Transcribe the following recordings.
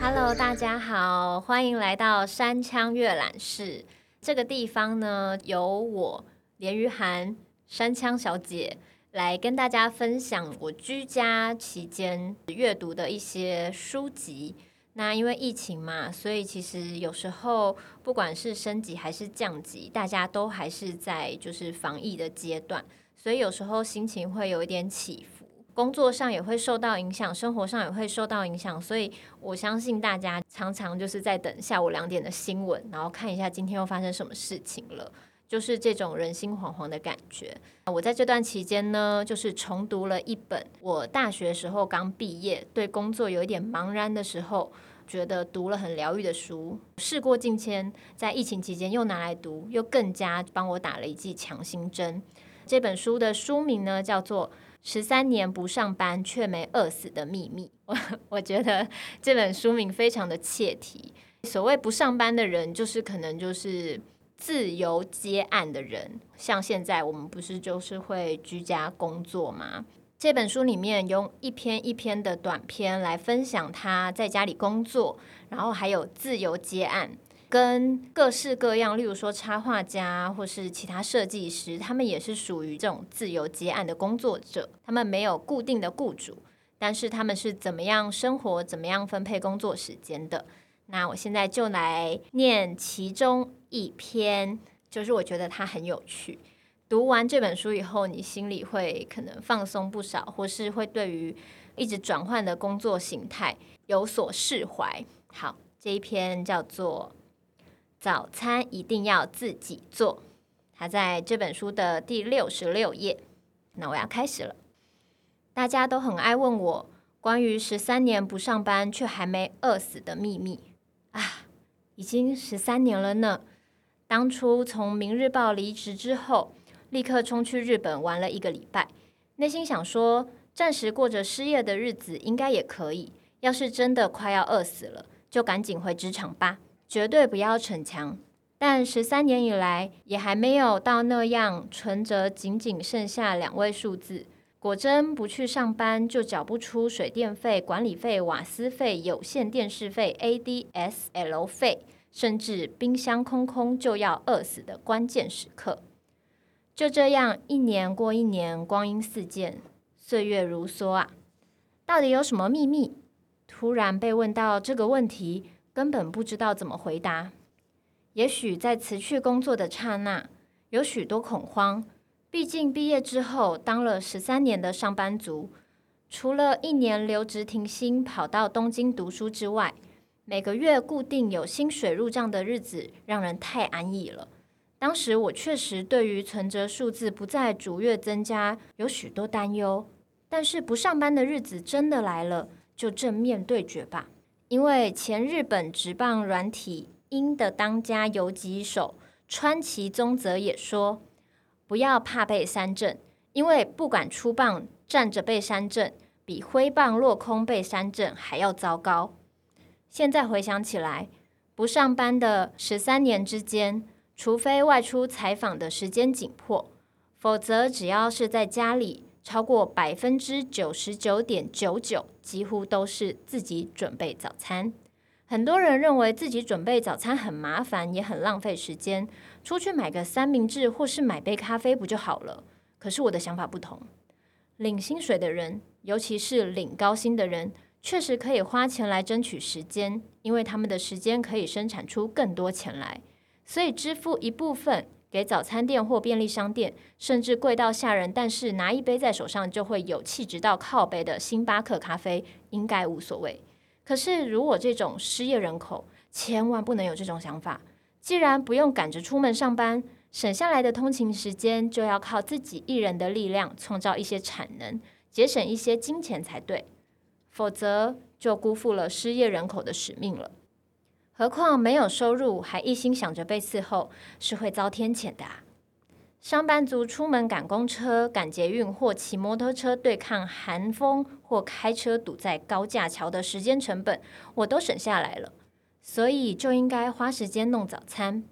Hello，大家好，欢迎来到山羌阅览室。这个地方呢，由我连于涵山羌小姐来跟大家分享我居家期间阅读的一些书籍。那因为疫情嘛，所以其实有时候不管是升级还是降级，大家都还是在就是防疫的阶段，所以有时候心情会有一点起伏，工作上也会受到影响，生活上也会受到影响，所以我相信大家常常就是在等下午两点的新闻，然后看一下今天又发生什么事情了，就是这种人心惶惶的感觉。我在这段期间呢，就是重读了一本我大学时候刚毕业，对工作有一点茫然的时候。觉得读了很疗愈的书，事过境迁，在疫情期间又拿来读，又更加帮我打了一剂强心针。这本书的书名呢，叫做《十三年不上班却没饿死的秘密》。我我觉得这本书名非常的切题。所谓不上班的人，就是可能就是自由接案的人，像现在我们不是就是会居家工作吗？这本书里面用一篇一篇的短篇来分享他在家里工作，然后还有自由接案，跟各式各样，例如说插画家或是其他设计师，他们也是属于这种自由接案的工作者。他们没有固定的雇主，但是他们是怎么样生活、怎么样分配工作时间的。那我现在就来念其中一篇，就是我觉得它很有趣。读完这本书以后，你心里会可能放松不少，或是会对于一直转换的工作形态有所释怀。好，这一篇叫做《早餐一定要自己做》，它在这本书的第六十六页。那我要开始了。大家都很爱问我关于十三年不上班却还没饿死的秘密啊，已经十三年了呢。当初从《明日报》离职之后。立刻冲去日本玩了一个礼拜，内心想说，暂时过着失业的日子应该也可以。要是真的快要饿死了，就赶紧回职场吧，绝对不要逞强。但十三年以来，也还没有到那样存折仅仅剩下两位数字。果真不去上班，就缴不出水电费、管理费、瓦斯费、有线电视费、ADSL 费，甚至冰箱空空就要饿死的关键时刻。就这样，一年过一年，光阴似箭，岁月如梭啊！到底有什么秘密？突然被问到这个问题，根本不知道怎么回答。也许在辞去工作的刹那，有许多恐慌。毕竟毕业之后当了十三年的上班族，除了一年留职停薪跑到东京读书之外，每个月固定有薪水入账的日子，让人太安逸了。当时我确实对于存折数字不再逐月增加有许多担忧，但是不上班的日子真的来了，就正面对决吧。因为前日本职棒软体鹰的当家游击手川崎宗则也说：“不要怕被三振，因为不管出棒站着被三振，比挥棒落空被三振还要糟糕。”现在回想起来，不上班的十三年之间。除非外出采访的时间紧迫，否则只要是在家里，超过百分之九十九点九九，几乎都是自己准备早餐。很多人认为自己准备早餐很麻烦，也很浪费时间，出去买个三明治或是买杯咖啡不就好了？可是我的想法不同，领薪水的人，尤其是领高薪的人，确实可以花钱来争取时间，因为他们的时间可以生产出更多钱来。所以支付一部分给早餐店或便利商店，甚至贵到吓人，但是拿一杯在手上就会有气质到靠杯的星巴克咖啡，应该无所谓。可是如果这种失业人口，千万不能有这种想法。既然不用赶着出门上班，省下来的通勤时间就要靠自己一人的力量创造一些产能，节省一些金钱才对。否则就辜负了失业人口的使命了。何况没有收入，还一心想着被伺候，是会遭天谴的啊。上班族出门赶公车、赶捷运或骑摩托车对抗寒风，或开车堵在高架桥的时间成本，我都省下来了，所以就应该花时间弄早餐。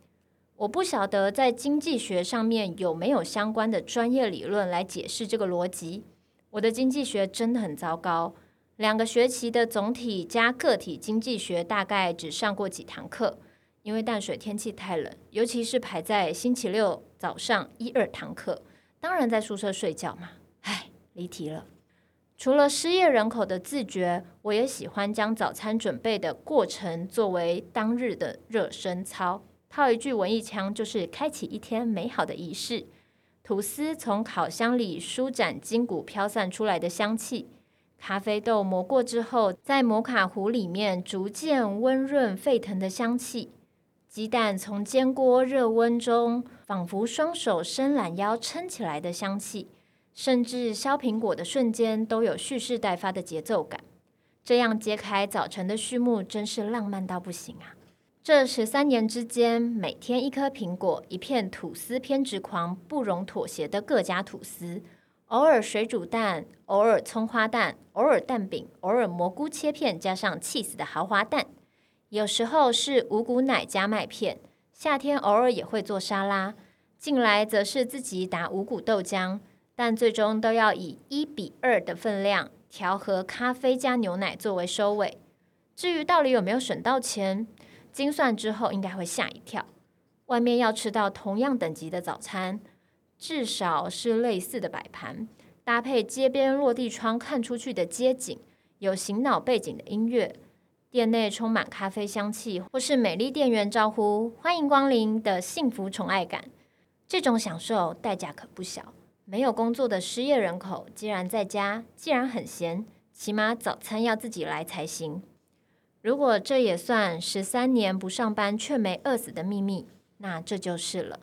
我不晓得在经济学上面有没有相关的专业理论来解释这个逻辑。我的经济学真的很糟糕，两个学期的总体加个体经济学大概只上过几堂课，因为淡水天气太冷，尤其是排在星期六早上一二堂课，当然在宿舍睡觉嘛。唉，离题了。除了失业人口的自觉，我也喜欢将早餐准备的过程作为当日的热身操。套一句文艺腔，就是开启一天美好的仪式。吐司从烤箱里舒展筋骨飘散出来的香气，咖啡豆磨过之后，在摩卡壶里面逐渐温润沸腾的香气，鸡蛋从煎锅热温中仿佛双手伸懒腰撑起来的香气，甚至削苹果的瞬间都有蓄势待发的节奏感。这样揭开早晨的序幕，真是浪漫到不行啊！这十三年之间，每天一颗苹果，一片吐司偏执狂不容妥协的各家吐司，偶尔水煮蛋，偶尔葱花蛋，偶尔蛋饼，偶尔蘑菇切片加上起司的豪华蛋，有时候是五谷奶加麦片。夏天偶尔也会做沙拉，近来则是自己打五谷豆浆，但最终都要以一比二的分量调和咖啡加牛奶作为收尾。至于到底有没有省到钱？精算之后应该会吓一跳，外面要吃到同样等级的早餐，至少是类似的摆盘，搭配街边落地窗看出去的街景，有醒脑背景的音乐，店内充满咖啡香气，或是美丽店员招呼欢迎光临的幸福宠爱感，这种享受代价可不小。没有工作的失业人口，既然在家，既然很闲，起码早餐要自己来才行。如果这也算十三年不上班却没饿死的秘密，那这就是了。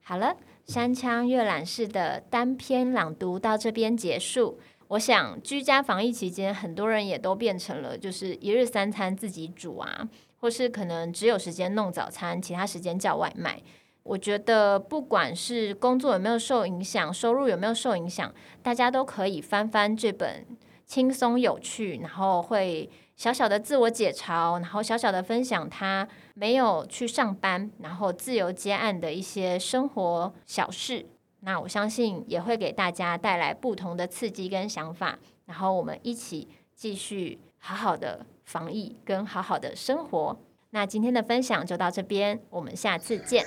好了，山羌阅览室的单篇朗读到这边结束。我想，居家防疫期间，很多人也都变成了就是一日三餐自己煮啊，或是可能只有时间弄早餐，其他时间叫外卖。我觉得，不管是工作有没有受影响，收入有没有受影响，大家都可以翻翻这本轻松有趣，然后会。小小的自我解嘲，然后小小的分享他没有去上班，然后自由接案的一些生活小事。那我相信也会给大家带来不同的刺激跟想法。然后我们一起继续好好的防疫跟好好的生活。那今天的分享就到这边，我们下次见。